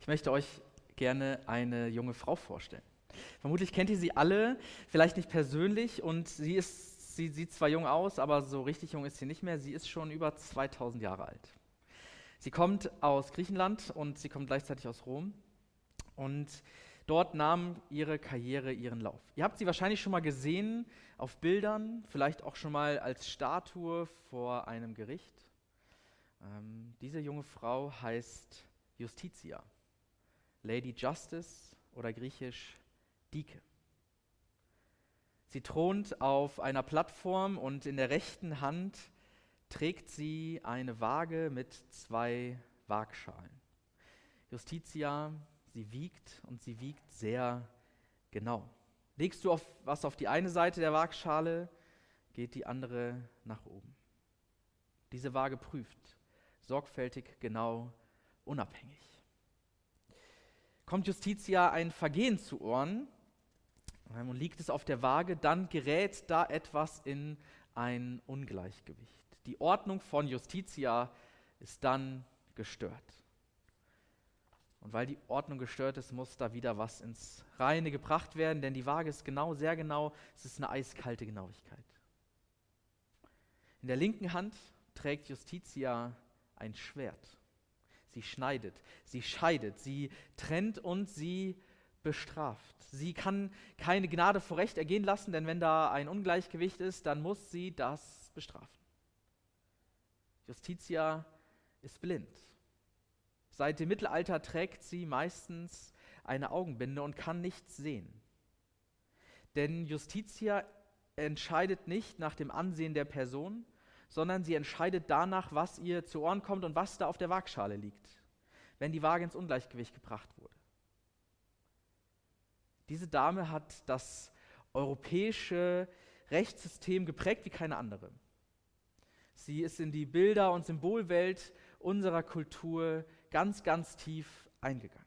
Ich möchte euch gerne eine junge Frau vorstellen. Vermutlich kennt ihr sie alle, vielleicht nicht persönlich und sie ist, sie sieht zwar jung aus, aber so richtig jung ist sie nicht mehr. Sie ist schon über 2000 Jahre alt. Sie kommt aus Griechenland und sie kommt gleichzeitig aus Rom und dort nahm ihre Karriere ihren Lauf. Ihr habt sie wahrscheinlich schon mal gesehen auf Bildern, vielleicht auch schon mal als Statue vor einem Gericht. Ähm, diese junge Frau heißt Justitia. Lady Justice oder griechisch Dike. Sie thront auf einer Plattform und in der rechten Hand trägt sie eine Waage mit zwei Waagschalen. Justitia, sie wiegt und sie wiegt sehr genau. Legst du auf, was auf die eine Seite der Waagschale, geht die andere nach oben. Diese Waage prüft sorgfältig, genau, unabhängig kommt Justitia ein Vergehen zu Ohren ähm, und liegt es auf der Waage, dann gerät da etwas in ein Ungleichgewicht. Die Ordnung von Justitia ist dann gestört. Und weil die Ordnung gestört ist, muss da wieder was ins Reine gebracht werden, denn die Waage ist genau, sehr genau, es ist eine eiskalte Genauigkeit. In der linken Hand trägt Justitia ein Schwert. Sie schneidet, sie scheidet, sie trennt und sie bestraft. Sie kann keine Gnade vor Recht ergehen lassen, denn wenn da ein Ungleichgewicht ist, dann muss sie das bestrafen. Justitia ist blind. Seit dem Mittelalter trägt sie meistens eine Augenbinde und kann nichts sehen. Denn Justitia entscheidet nicht nach dem Ansehen der Person, sondern sie entscheidet danach, was ihr zu Ohren kommt und was da auf der Waagschale liegt, wenn die Waage ins Ungleichgewicht gebracht wurde. Diese Dame hat das europäische Rechtssystem geprägt wie keine andere. Sie ist in die Bilder- und Symbolwelt unserer Kultur ganz, ganz tief eingegangen.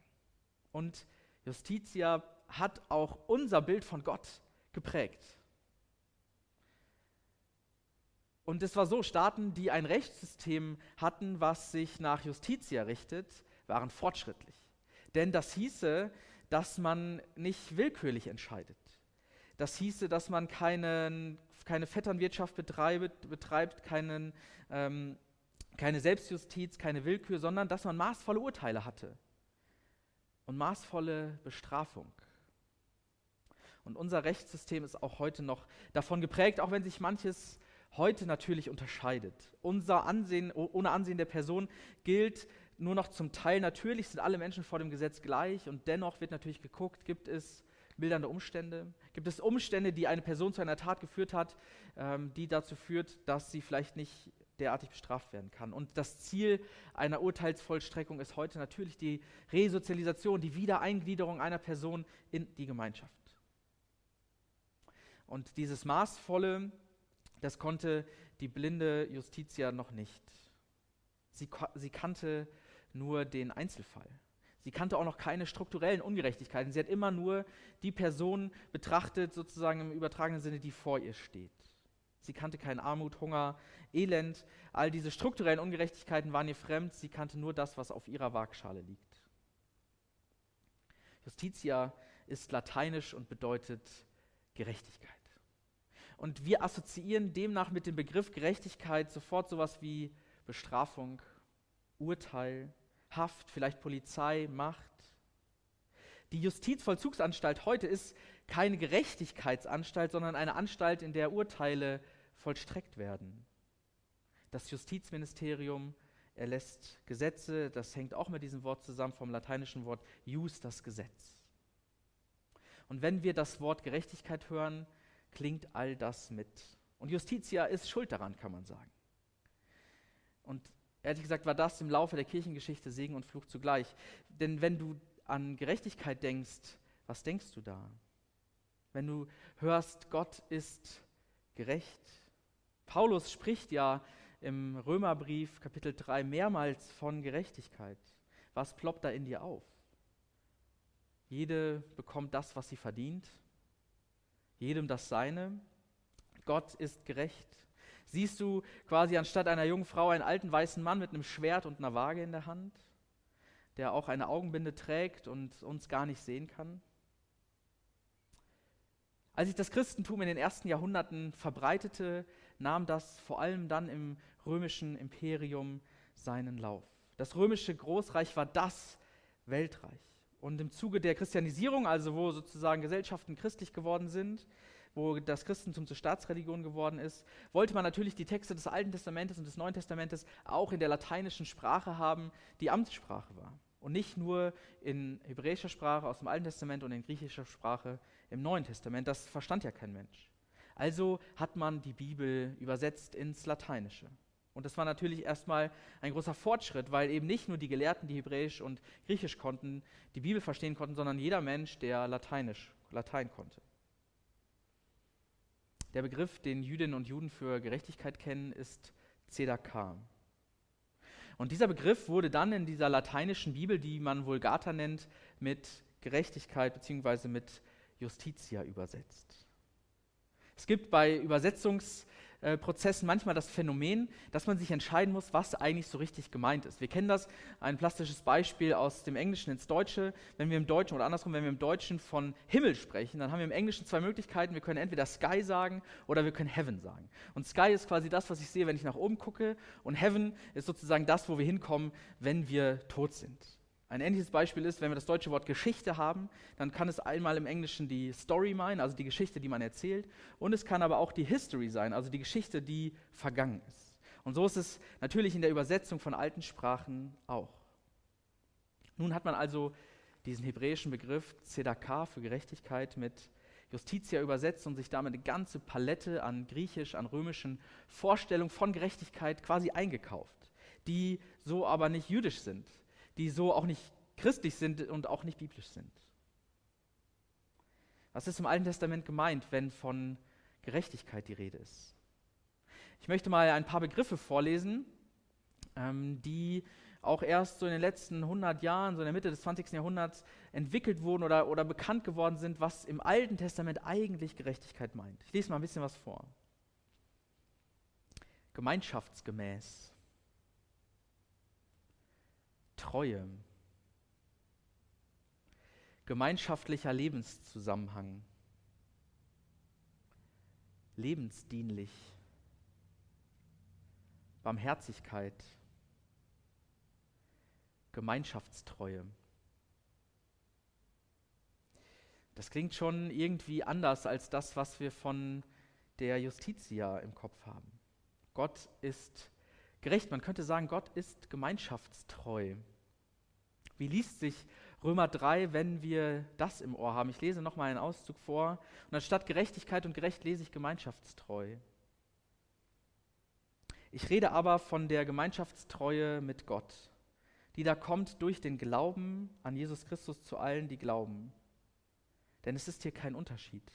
Und Justitia hat auch unser Bild von Gott geprägt. Und es war so, Staaten, die ein Rechtssystem hatten, was sich nach Justitia richtet, waren fortschrittlich. Denn das hieße, dass man nicht willkürlich entscheidet. Das hieße, dass man keinen, keine Vetternwirtschaft betreibt, betreibt keinen, ähm, keine Selbstjustiz, keine Willkür, sondern dass man maßvolle Urteile hatte und maßvolle Bestrafung. Und unser Rechtssystem ist auch heute noch davon geprägt, auch wenn sich manches heute natürlich unterscheidet. Unser Ansehen, ohne Ansehen der Person gilt nur noch zum Teil. Natürlich sind alle Menschen vor dem Gesetz gleich und dennoch wird natürlich geguckt, gibt es mildernde Umstände? Gibt es Umstände, die eine Person zu einer Tat geführt hat, ähm, die dazu führt, dass sie vielleicht nicht derartig bestraft werden kann? Und das Ziel einer Urteilsvollstreckung ist heute natürlich die Resozialisation, die Wiedereingliederung einer Person in die Gemeinschaft. Und dieses maßvolle das konnte die blinde Justitia noch nicht. Sie, sie kannte nur den Einzelfall. Sie kannte auch noch keine strukturellen Ungerechtigkeiten. Sie hat immer nur die Person betrachtet, sozusagen im übertragenen Sinne, die vor ihr steht. Sie kannte keinen Armut, Hunger, Elend. All diese strukturellen Ungerechtigkeiten waren ihr fremd. Sie kannte nur das, was auf ihrer Waagschale liegt. Justitia ist lateinisch und bedeutet Gerechtigkeit. Und wir assoziieren demnach mit dem Begriff Gerechtigkeit sofort sowas wie Bestrafung, Urteil, Haft, vielleicht Polizei, Macht. Die Justizvollzugsanstalt heute ist keine Gerechtigkeitsanstalt, sondern eine Anstalt, in der Urteile vollstreckt werden. Das Justizministerium erlässt Gesetze, das hängt auch mit diesem Wort zusammen vom lateinischen Wort jus, das Gesetz. Und wenn wir das Wort Gerechtigkeit hören, klingt all das mit. Und Justitia ist schuld daran, kann man sagen. Und ehrlich gesagt war das im Laufe der Kirchengeschichte Segen und Fluch zugleich. Denn wenn du an Gerechtigkeit denkst, was denkst du da? Wenn du hörst, Gott ist gerecht. Paulus spricht ja im Römerbrief Kapitel 3 mehrmals von Gerechtigkeit. Was ploppt da in dir auf? Jede bekommt das, was sie verdient jedem das Seine. Gott ist gerecht. Siehst du quasi anstatt einer jungen Frau einen alten weißen Mann mit einem Schwert und einer Waage in der Hand? der auch eine Augenbinde trägt und uns gar nicht sehen kann? Als sich das Christentum in den ersten Jahrhunderten verbreitete, nahm das vor allem dann im römischen Imperium seinen Lauf. Das römische Großreich war das Weltreich. Und im Zuge der Christianisierung, also wo sozusagen Gesellschaften christlich geworden sind, wo das Christentum zur Staatsreligion geworden ist, wollte man natürlich die Texte des Alten Testamentes und des Neuen Testamentes auch in der lateinischen Sprache haben, die Amtssprache war. Und nicht nur in hebräischer Sprache aus dem Alten Testament und in griechischer Sprache im Neuen Testament. Das verstand ja kein Mensch. Also hat man die Bibel übersetzt ins Lateinische. Und das war natürlich erstmal ein großer Fortschritt, weil eben nicht nur die Gelehrten, die Hebräisch und Griechisch konnten, die Bibel verstehen konnten, sondern jeder Mensch, der Lateinisch, Latein konnte. Der Begriff, den Jüdinnen und Juden für Gerechtigkeit kennen, ist Zedakah. Und dieser Begriff wurde dann in dieser lateinischen Bibel, die man Vulgata nennt, mit Gerechtigkeit bzw. mit Justitia übersetzt. Es gibt bei Übersetzungs- äh, Prozessen manchmal das Phänomen, dass man sich entscheiden muss, was eigentlich so richtig gemeint ist. Wir kennen das, ein plastisches Beispiel aus dem Englischen ins Deutsche. Wenn wir im Deutschen oder andersrum, wenn wir im Deutschen von Himmel sprechen, dann haben wir im Englischen zwei Möglichkeiten. Wir können entweder Sky sagen oder wir können Heaven sagen. Und Sky ist quasi das, was ich sehe, wenn ich nach oben gucke. Und Heaven ist sozusagen das, wo wir hinkommen, wenn wir tot sind. Ein ähnliches Beispiel ist, wenn wir das deutsche Wort Geschichte haben, dann kann es einmal im Englischen die Story meinen, also die Geschichte, die man erzählt, und es kann aber auch die History sein, also die Geschichte, die vergangen ist. Und so ist es natürlich in der Übersetzung von alten Sprachen auch. Nun hat man also diesen hebräischen Begriff Zedakah für Gerechtigkeit mit Justitia übersetzt und sich damit eine ganze Palette an griechisch, an römischen Vorstellungen von Gerechtigkeit quasi eingekauft, die so aber nicht jüdisch sind, die so auch nicht christlich sind und auch nicht biblisch sind. Was ist im Alten Testament gemeint, wenn von Gerechtigkeit die Rede ist? Ich möchte mal ein paar Begriffe vorlesen, ähm, die auch erst so in den letzten 100 Jahren, so in der Mitte des 20. Jahrhunderts entwickelt wurden oder, oder bekannt geworden sind, was im Alten Testament eigentlich Gerechtigkeit meint. Ich lese mal ein bisschen was vor. Gemeinschaftsgemäß, Treue, gemeinschaftlicher Lebenszusammenhang, lebensdienlich, Barmherzigkeit, Gemeinschaftstreue. Das klingt schon irgendwie anders als das, was wir von der Justitia im Kopf haben. Gott ist gerecht. Man könnte sagen, Gott ist gemeinschaftstreu. Wie liest sich Römer 3, wenn wir das im Ohr haben? Ich lese nochmal einen Auszug vor. Und anstatt Gerechtigkeit und gerecht lese ich gemeinschaftstreu. Ich rede aber von der Gemeinschaftstreue mit Gott, die da kommt durch den Glauben an Jesus Christus zu allen, die glauben. Denn es ist hier kein Unterschied.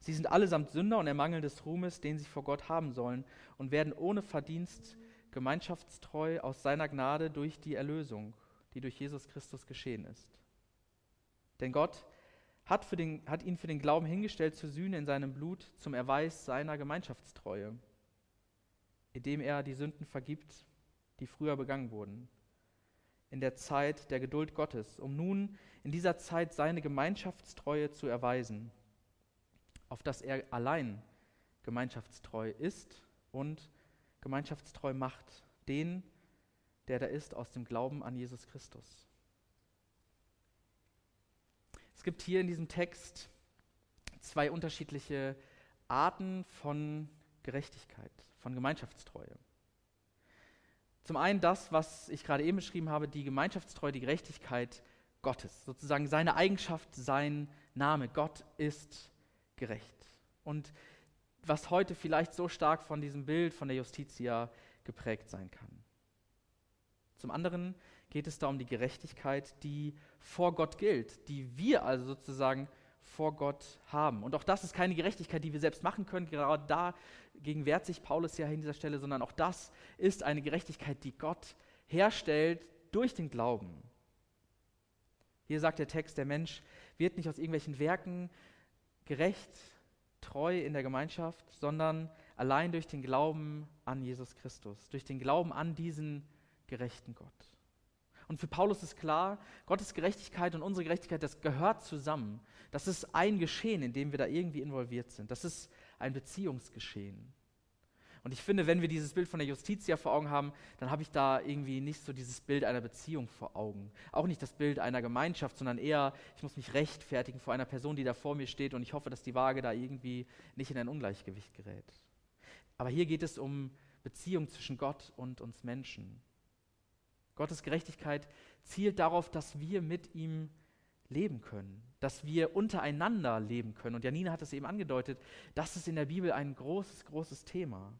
Sie sind allesamt Sünder und ermangeln des Ruhmes, den sie vor Gott haben sollen, und werden ohne Verdienst gemeinschaftstreu aus seiner Gnade durch die Erlösung, die durch Jesus Christus geschehen ist. Denn Gott hat, für den, hat ihn für den Glauben hingestellt zur Sühne in seinem Blut zum Erweis seiner Gemeinschaftstreue, indem er die Sünden vergibt, die früher begangen wurden, in der Zeit der Geduld Gottes, um nun in dieser Zeit seine Gemeinschaftstreue zu erweisen, auf dass er allein gemeinschaftstreu ist und gemeinschaftstreu macht, den, der da ist, aus dem Glauben an Jesus Christus. Es gibt hier in diesem Text zwei unterschiedliche Arten von Gerechtigkeit, von Gemeinschaftstreue. Zum einen das, was ich gerade eben beschrieben habe, die Gemeinschaftstreue, die Gerechtigkeit Gottes, sozusagen seine Eigenschaft, sein Name. Gott ist gerecht. Und was heute vielleicht so stark von diesem Bild von der Justitia geprägt sein kann. Zum anderen geht es da um die Gerechtigkeit, die vor Gott gilt, die wir also sozusagen vor Gott haben. Und auch das ist keine Gerechtigkeit, die wir selbst machen können. Gerade dagegen wehrt sich Paulus ja an dieser Stelle, sondern auch das ist eine Gerechtigkeit, die Gott herstellt durch den Glauben. Hier sagt der Text, der Mensch wird nicht aus irgendwelchen Werken gerecht, treu in der Gemeinschaft, sondern allein durch den Glauben an Jesus Christus, durch den Glauben an diesen gerechten Gott. Und für Paulus ist klar, Gottes Gerechtigkeit und unsere Gerechtigkeit, das gehört zusammen. Das ist ein Geschehen, in dem wir da irgendwie involviert sind. Das ist ein Beziehungsgeschehen. Und ich finde, wenn wir dieses Bild von der Justitia vor Augen haben, dann habe ich da irgendwie nicht so dieses Bild einer Beziehung vor Augen. Auch nicht das Bild einer Gemeinschaft, sondern eher, ich muss mich rechtfertigen vor einer Person, die da vor mir steht und ich hoffe, dass die Waage da irgendwie nicht in ein Ungleichgewicht gerät. Aber hier geht es um Beziehung zwischen Gott und uns Menschen. Gottes Gerechtigkeit zielt darauf, dass wir mit ihm leben können, dass wir untereinander leben können. Und Janine hat es eben angedeutet, das ist in der Bibel ein großes, großes Thema.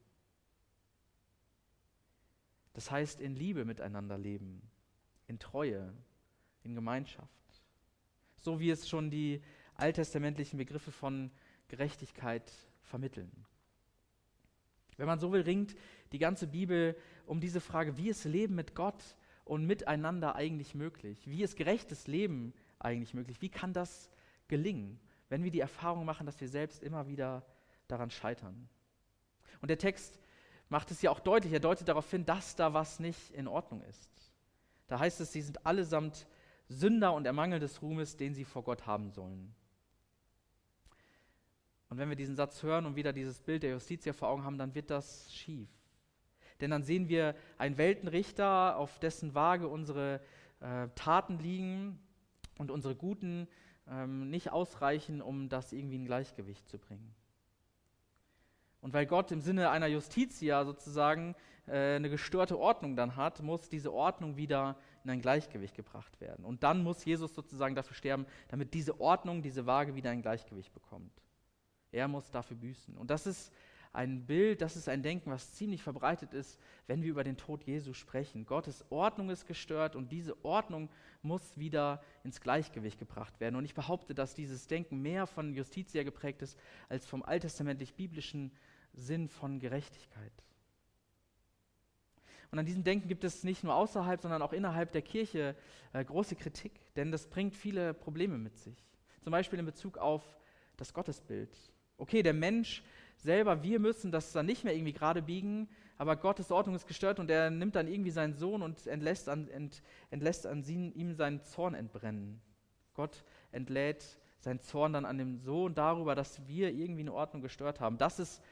Das heißt, in Liebe miteinander leben, in Treue, in Gemeinschaft. So wie es schon die alttestamentlichen Begriffe von Gerechtigkeit vermitteln. Wenn man so will, ringt die ganze Bibel um diese Frage, wie ist Leben mit Gott und miteinander eigentlich möglich? Wie ist gerechtes Leben eigentlich möglich? Wie kann das gelingen, wenn wir die Erfahrung machen, dass wir selbst immer wieder daran scheitern? Und der Text macht es ja auch deutlich, er deutet darauf hin, dass da was nicht in Ordnung ist. Da heißt es, sie sind allesamt Sünder und Ermangel des Ruhmes, den sie vor Gott haben sollen. Und wenn wir diesen Satz hören und wieder dieses Bild der Justitia vor Augen haben, dann wird das schief. Denn dann sehen wir einen Weltenrichter, auf dessen Waage unsere äh, Taten liegen und unsere Guten ähm, nicht ausreichen, um das irgendwie in Gleichgewicht zu bringen. Und weil Gott im Sinne einer Justitia sozusagen äh, eine gestörte Ordnung dann hat, muss diese Ordnung wieder in ein Gleichgewicht gebracht werden. Und dann muss Jesus sozusagen dafür sterben, damit diese Ordnung, diese Waage wieder ein Gleichgewicht bekommt. Er muss dafür büßen. Und das ist ein Bild, das ist ein Denken, was ziemlich verbreitet ist, wenn wir über den Tod Jesu sprechen. Gottes Ordnung ist gestört und diese Ordnung muss wieder ins Gleichgewicht gebracht werden. Und ich behaupte, dass dieses Denken mehr von Justitia geprägt ist als vom alttestamentlich-biblischen Sinn von Gerechtigkeit. Und an diesem Denken gibt es nicht nur außerhalb, sondern auch innerhalb der Kirche äh, große Kritik, denn das bringt viele Probleme mit sich. Zum Beispiel in Bezug auf das Gottesbild. Okay, der Mensch selber, wir müssen das dann nicht mehr irgendwie gerade biegen, aber Gottes Ordnung ist gestört und er nimmt dann irgendwie seinen Sohn und entlässt an, ent, entlässt an sie, ihm seinen Zorn entbrennen. Gott entlädt seinen Zorn dann an dem Sohn darüber, dass wir irgendwie eine Ordnung gestört haben. Das ist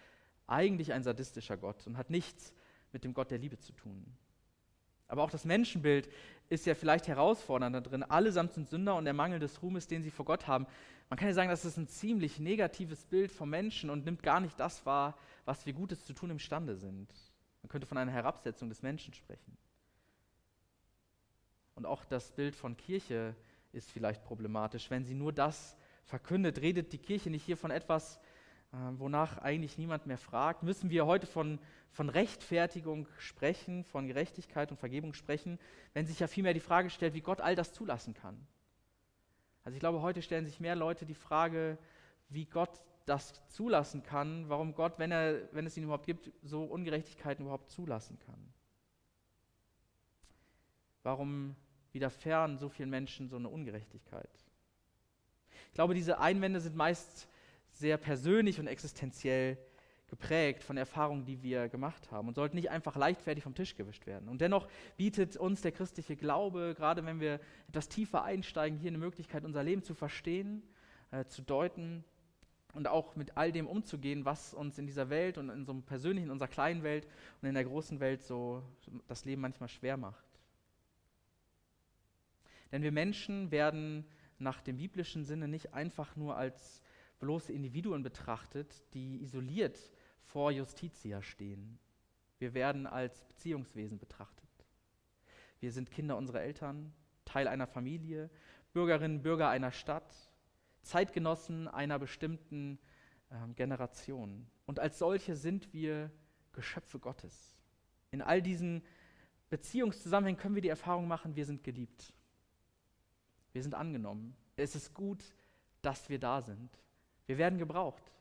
eigentlich ein sadistischer Gott und hat nichts mit dem Gott der Liebe zu tun. Aber auch das Menschenbild ist ja vielleicht herausfordernd da drin. Allesamt sind Sünder und der Mangel des Ruhmes, den sie vor Gott haben. Man kann ja sagen, das ist ein ziemlich negatives Bild vom Menschen und nimmt gar nicht das wahr, was wir Gutes zu tun imstande sind. Man könnte von einer Herabsetzung des Menschen sprechen. Und auch das Bild von Kirche ist vielleicht problematisch. Wenn sie nur das verkündet, redet die Kirche nicht hier von etwas, wonach eigentlich niemand mehr fragt. Müssen wir heute von, von Rechtfertigung sprechen, von Gerechtigkeit und Vergebung sprechen, wenn sich ja vielmehr die Frage stellt, wie Gott all das zulassen kann. Also ich glaube, heute stellen sich mehr Leute die Frage, wie Gott das zulassen kann, warum Gott, wenn, er, wenn es ihn überhaupt gibt, so Ungerechtigkeiten überhaupt zulassen kann. Warum widerfähren so vielen Menschen so eine Ungerechtigkeit? Ich glaube, diese Einwände sind meist sehr persönlich und existenziell geprägt von Erfahrungen, die wir gemacht haben und sollten nicht einfach leichtfertig vom Tisch gewischt werden. Und dennoch bietet uns der christliche Glaube, gerade wenn wir etwas tiefer einsteigen, hier eine Möglichkeit, unser Leben zu verstehen, äh, zu deuten und auch mit all dem umzugehen, was uns in dieser Welt und in einem persönlichen, in unserer kleinen Welt und in der großen Welt so das Leben manchmal schwer macht. Denn wir Menschen werden nach dem biblischen Sinne nicht einfach nur als bloße Individuen betrachtet, die isoliert vor Justitia stehen. Wir werden als Beziehungswesen betrachtet. Wir sind Kinder unserer Eltern, Teil einer Familie, Bürgerinnen und Bürger einer Stadt, Zeitgenossen einer bestimmten äh, Generation. Und als solche sind wir Geschöpfe Gottes. In all diesen Beziehungszusammenhängen können wir die Erfahrung machen, wir sind geliebt. Wir sind angenommen. Es ist gut, dass wir da sind. Wir werden gebraucht.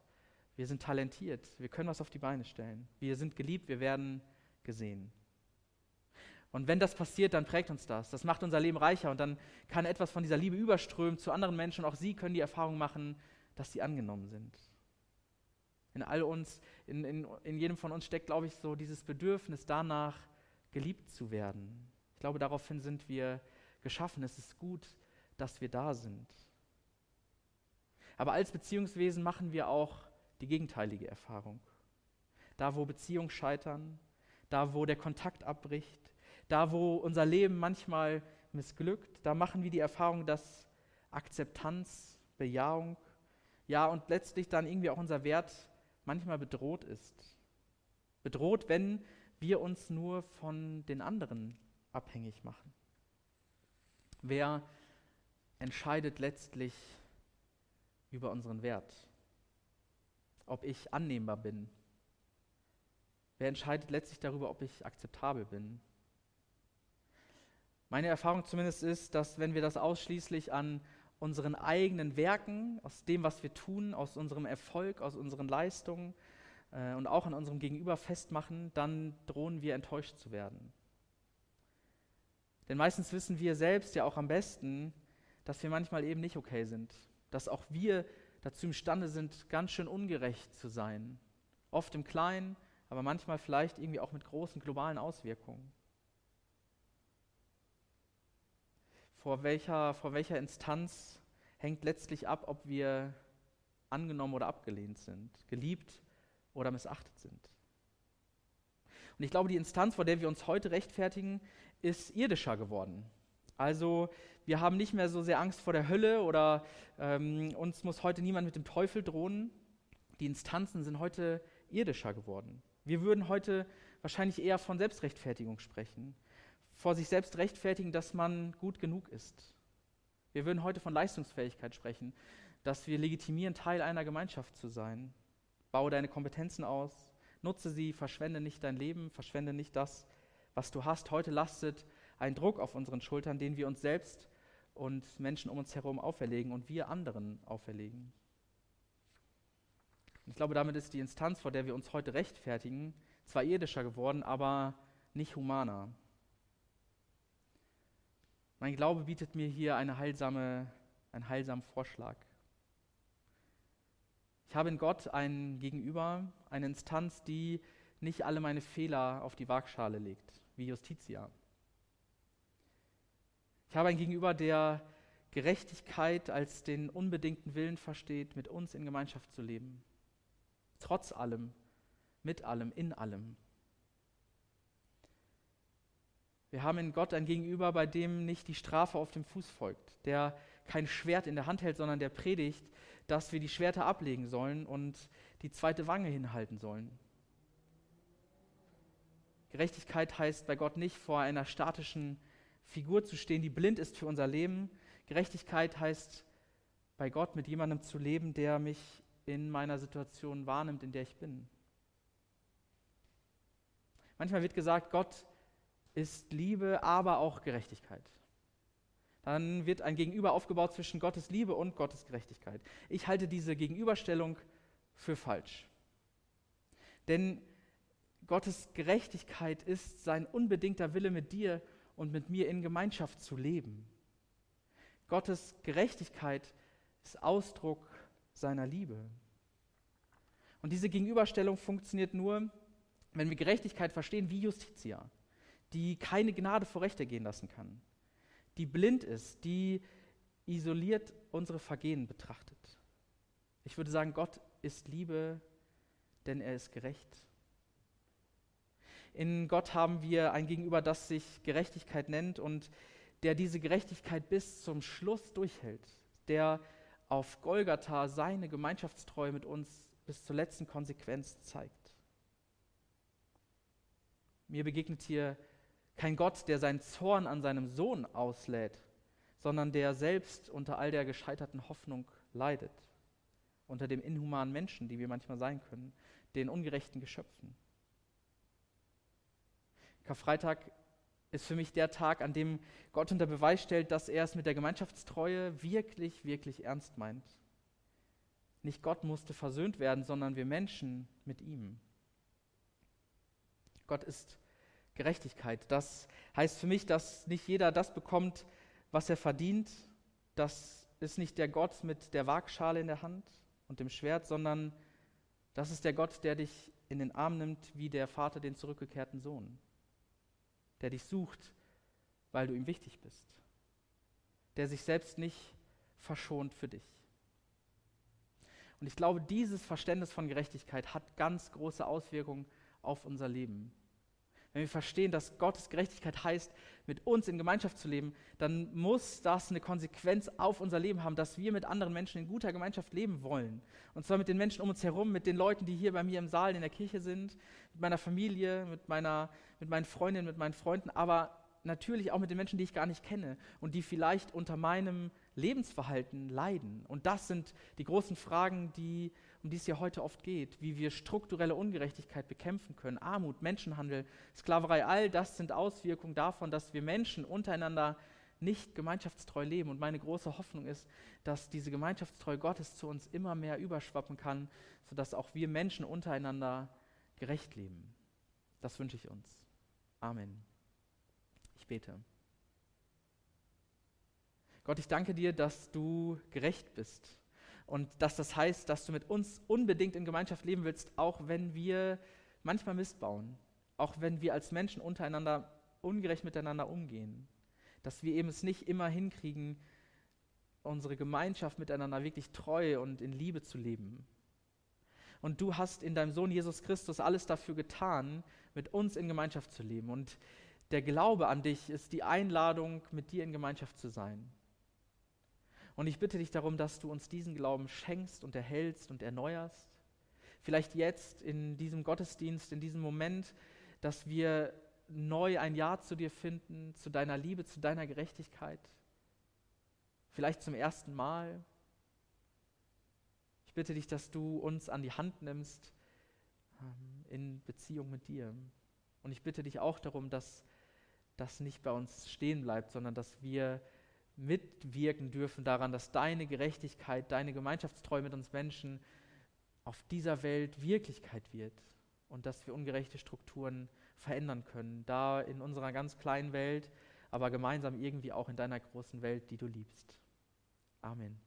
Wir sind talentiert. Wir können was auf die Beine stellen. Wir sind geliebt. Wir werden gesehen. Und wenn das passiert, dann prägt uns das. Das macht unser Leben reicher und dann kann etwas von dieser Liebe überströmen zu anderen Menschen. Auch sie können die Erfahrung machen, dass sie angenommen sind. In all uns, in, in, in jedem von uns steckt, glaube ich, so dieses Bedürfnis danach, geliebt zu werden. glaube, daraufhin sind wir geschaffen. Es ist gut, dass wir da sind. Aber als Beziehungswesen machen wir auch die gegenteilige Erfahrung. Da, wo Beziehungen scheitern, da, wo der Kontakt abbricht, da, wo unser Leben manchmal missglückt, da machen wir die Erfahrung, dass Akzeptanz, Bejahung, ja und letztlich dann irgendwie auch unser Wert manchmal bedroht ist. Bedroht, wenn wir uns nur von den anderen abhängig machen. Wer entscheidet letztlich über unseren Wert? Ob ich annehmbar bin? Wer entscheidet letztlich darüber, ob ich akzeptabel bin? Meine Erfahrung zumindest ist, dass wenn wir das ausschließlich an unseren eigenen Werken, aus dem, was wir tun, aus unserem Erfolg, aus unseren Leistungen äh, und auch an unserem Gegenüber festmachen, dann drohen wir enttäuscht zu werden. Denn meistens wissen wir selbst ja auch am besten, dass wir manchmal eben nicht okay sind, dass auch wir dazu imstande sind, ganz schön ungerecht zu sein. Oft im Kleinen, aber manchmal vielleicht irgendwie auch mit großen globalen Auswirkungen. vor welcher, vor welcher Instanz hängt letztlich ab, ob wir angenommen oder abgelehnt sind, geliebt oder missachtet sind. Und ich glaube, die Instanz, vor der wir uns heute rechtfertigen, ist irdischer geworden. Also wir haben nicht mehr so sehr Angst vor der Hölle oder ähm, uns muss heute niemand mit dem Teufel drohen. Die Instanzen sind heute irdischer geworden. Wir würden heute wahrscheinlich eher von Selbstrechtfertigung sprechen vor sich selbst rechtfertigen, dass man gut genug ist. Wir würden heute von Leistungsfähigkeit sprechen, dass wir legitimieren, Teil einer Gemeinschaft zu sein. Baue deine Kompetenzen aus, nutze sie, verschwende nicht dein Leben, verschwende nicht das, was du hast. Heute lastet ein Druck auf unseren Schultern, den wir uns selbst und Menschen um uns herum auferlegen und wir anderen auferlegen. ich glaube, damit ist die Instanz, vor der wir uns heute rechtfertigen, zwar irdischer geworden, aber nicht humaner. Mein Glaube bietet mir hier eine heilsame, einen heilsamen Vorschlag. Ich habe in Gott ein Gegenüber, eine Instanz, die nicht alle meine Fehler auf die Waagschale legt, wie Justitia. Ich habe ein Gegenüber, der Gerechtigkeit als den unbedingten Willen versteht, mit uns in Gemeinschaft zu leben. Trotz allem, mit allem, in allem. Wir haben in Gott ein Gegenüber, bei dem nicht die Strafe auf dem Fuß folgt, der kein Schwert in der Hand hält, sondern der predigt, dass wir die Schwerter ablegen sollen und die zweite Wange hinhalten sollen. Gerechtigkeit heißt bei Gott nicht vor einer statischen Figur zu stehen, die blind ist für unser Leben. Gerechtigkeit heißt bei Gott mit jemandem zu leben, der mich in meiner Situation wahrnimmt, in der ich bin. Manchmal wird gesagt, Gott ist Liebe, aber auch Gerechtigkeit. Dann wird ein Gegenüber aufgebaut zwischen Gottes Liebe und Gottes Gerechtigkeit. Ich halte diese Gegenüberstellung für falsch. Denn Gottes Gerechtigkeit ist sein unbedingter Wille, mit dir und mit mir in Gemeinschaft zu leben. Gottes Gerechtigkeit ist Ausdruck seiner Liebe. Und diese Gegenüberstellung funktioniert nur, wenn wir Gerechtigkeit verstehen wie Justitia die keine Gnade vor Rechte gehen lassen kann, die blind ist, die isoliert unsere Vergehen betrachtet. Ich würde sagen, Gott ist Liebe, denn er ist gerecht. In Gott haben wir ein Gegenüber, das sich Gerechtigkeit nennt und der diese Gerechtigkeit bis zum Schluss durchhält, der auf Golgatha seine Gemeinschaftstreue mit uns bis zur letzten Konsequenz zeigt. Mir begegnet hier kein Gott, der seinen Zorn an seinem Sohn auslädt, sondern der selbst unter all der gescheiterten Hoffnung leidet, unter dem inhumanen Menschen, die wir manchmal sein können, den ungerechten Geschöpfen. Karfreitag ist für mich der Tag, an dem Gott unter Beweis stellt, dass er es mit der Gemeinschaftstreue wirklich, wirklich ernst meint. Nicht Gott musste versöhnt werden, sondern wir Menschen mit ihm. Gott ist Gerechtigkeit. Das heißt für mich, dass nicht jeder das bekommt, was er verdient. Das ist nicht der Gott mit der Waagschale in der Hand und dem Schwert, sondern das ist der Gott, der dich in den Arm nimmt wie der Vater den zurückgekehrten Sohn, der dich sucht weil du ihm wichtig bist, der sich selbst nicht verschont für dich. Und ich glaube, dieses Verständnis von Gerechtigkeit hat ganz große Auswirkungen auf unser Leben. Wenn wir verstehen, dass Gottes Gerechtigkeit heißt, mit uns in Gemeinschaft zu leben, dann muss das eine Konsequenz auf unser Leben haben, dass wir mit anderen Menschen in guter Gemeinschaft leben wollen. Und zwar mit den Menschen um uns herum, mit den Leuten, die hier bei mir im Saal in der Kirche sind, mit meiner Familie, mit, meiner, mit meinen Freundinnen, mit meinen Freunden, aber natürlich auch mit den Menschen, die ich gar nicht kenne und die vielleicht unter meinem Lebensverhalten leiden. Und das sind die großen Fragen, die, um die es ja heute oft geht, wie wir strukturelle Ungerechtigkeit bekämpfen können. Armut, Menschenhandel, Sklaverei, all das sind Auswirkungen davon, dass wir Menschen untereinander nicht gemeinschaftstreu leben. Und meine große Hoffnung ist, dass diese Gemeinschaftstreue Gottes zu uns immer mehr überschwappen kann, sodass auch wir Menschen untereinander gerecht leben. Das wünsche ich uns. Amen. Ich bete. Gott, ich danke dir, dass du gerecht bist und dass das heißt, dass du mit uns unbedingt in Gemeinschaft leben willst, auch wenn wir manchmal Mist bauen, auch wenn wir als Menschen untereinander ungerecht miteinander umgehen, dass wir eben es nicht immer hinkriegen, unsere Gemeinschaft miteinander wirklich treu und in Liebe zu leben. Und du hast in deinem Sohn Jesus Christus alles dafür getan, mit uns in Gemeinschaft zu leben. Und der Glaube an dich ist die Einladung, mit dir in Gemeinschaft zu sein. Und ich bitte dich darum, dass du uns diesen Glauben schenkst und erhältst und erneuerst. Vielleicht jetzt in diesem Gottesdienst, in diesem Moment, dass wir neu ein Ja zu dir finden, zu deiner Liebe, zu deiner Gerechtigkeit. Vielleicht zum ersten Mal. Ich bitte dich, dass du uns an die Hand nimmst ähm, in Beziehung mit dir. Und ich bitte dich auch darum, dass das nicht bei uns stehen bleibt, sondern dass wir mitwirken dürfen daran, dass deine Gerechtigkeit, deine Gemeinschaftstreue mit uns Menschen auf dieser Welt Wirklichkeit wird und dass wir ungerechte Strukturen verändern können, da in unserer ganz kleinen Welt, aber gemeinsam irgendwie auch in deiner großen Welt, die du liebst. Amen.